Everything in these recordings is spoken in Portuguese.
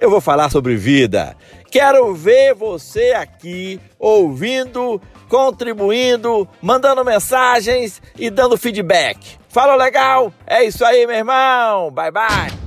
eu vou falar sobre vida. Quero ver você aqui ouvindo, contribuindo, mandando mensagens e dando feedback. Fala legal? É isso aí, meu irmão. Bye bye.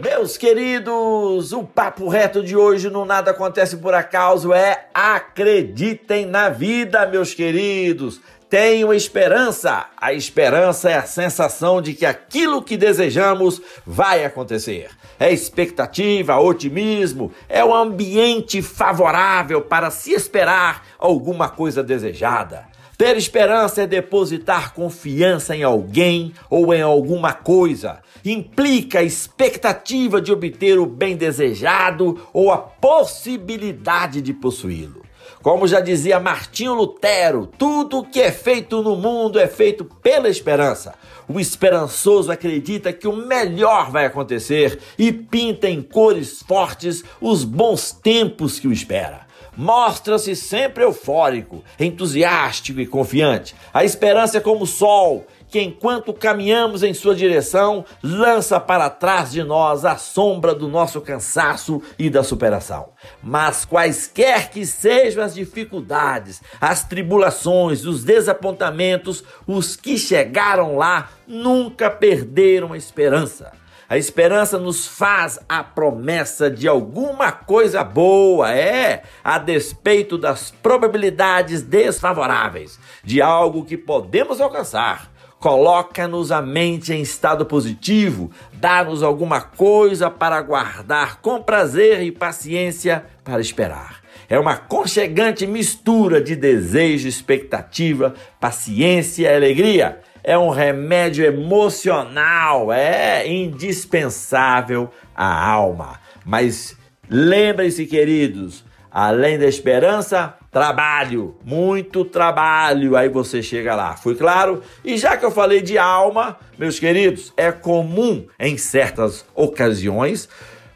Meus queridos, o papo reto de hoje no Nada Acontece por Acaso é acreditem na vida, meus queridos. Tenho esperança. A esperança é a sensação de que aquilo que desejamos vai acontecer. É expectativa, otimismo, é o ambiente favorável para se esperar alguma coisa desejada. Ter esperança é depositar confiança em alguém ou em alguma coisa. Implica a expectativa de obter o bem desejado ou a possibilidade de possuí-lo. Como já dizia Martinho Lutero, tudo que é feito no mundo é feito pela esperança. O esperançoso acredita que o melhor vai acontecer e pinta em cores fortes os bons tempos que o espera mostra-se sempre eufórico, entusiástico e confiante. A esperança é como o sol, que enquanto caminhamos em sua direção, lança para trás de nós a sombra do nosso cansaço e da superação. Mas quaisquer que sejam as dificuldades, as tribulações, os desapontamentos, os que chegaram lá nunca perderam a esperança. A esperança nos faz a promessa de alguma coisa boa, é, a despeito das probabilidades desfavoráveis, de algo que podemos alcançar coloca-nos a mente em estado positivo, dá-nos alguma coisa para guardar com prazer e paciência para esperar. É uma conchegante mistura de desejo, expectativa, paciência e alegria. É um remédio emocional, é indispensável à alma. Mas lembrem-se, queridos, além da esperança, Trabalho, muito trabalho, aí você chega lá. Fui claro? E já que eu falei de alma, meus queridos, é comum em certas ocasiões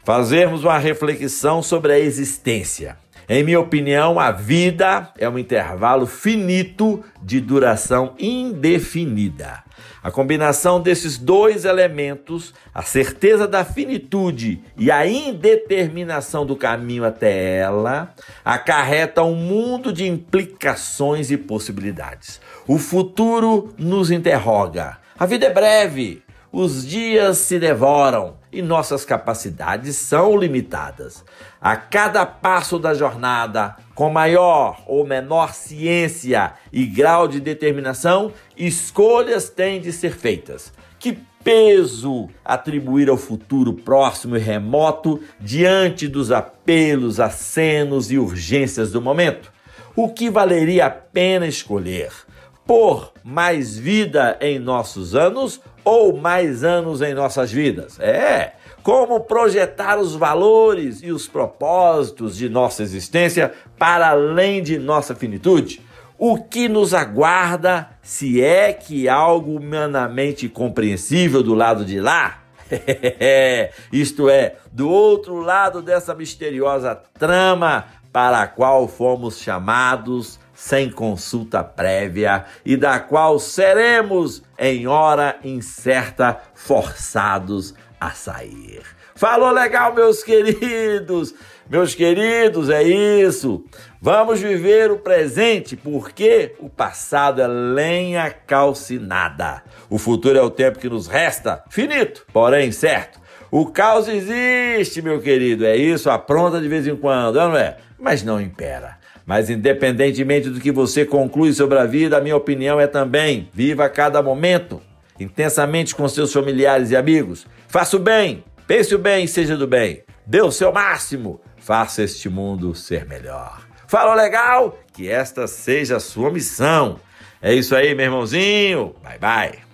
fazermos uma reflexão sobre a existência. Em minha opinião, a vida é um intervalo finito de duração indefinida. A combinação desses dois elementos, a certeza da finitude e a indeterminação do caminho até ela, acarreta um mundo de implicações e possibilidades. O futuro nos interroga. A vida é breve, os dias se devoram e nossas capacidades são limitadas. A cada passo da jornada, com maior ou menor ciência e grau de determinação, escolhas têm de ser feitas. Que peso atribuir ao futuro próximo e remoto diante dos apelos, acenos e urgências do momento? O que valeria a pena escolher? Por mais vida em nossos anos ou mais anos em nossas vidas? É, como projetar os valores e os propósitos de nossa existência para além de nossa finitude? O que nos aguarda se é que algo humanamente compreensível do lado de lá? Isto é, do outro lado dessa misteriosa trama para a qual fomos chamados sem consulta prévia e da qual seremos, em hora incerta, forçados a sair. Falou legal, meus queridos? Meus queridos, é isso. Vamos viver o presente, porque o passado é lenha calcinada. O futuro é o tempo que nos resta, finito, porém certo. O caos existe, meu querido, é isso, apronta de vez em quando, não é? Mas não impera. Mas independentemente do que você conclui sobre a vida, a minha opinião é também: viva cada momento intensamente com seus familiares e amigos. Faça o bem, pense o bem e seja do bem. Dê o seu máximo, faça este mundo ser melhor. Falou legal? Que esta seja a sua missão. É isso aí, meu irmãozinho. Bye bye.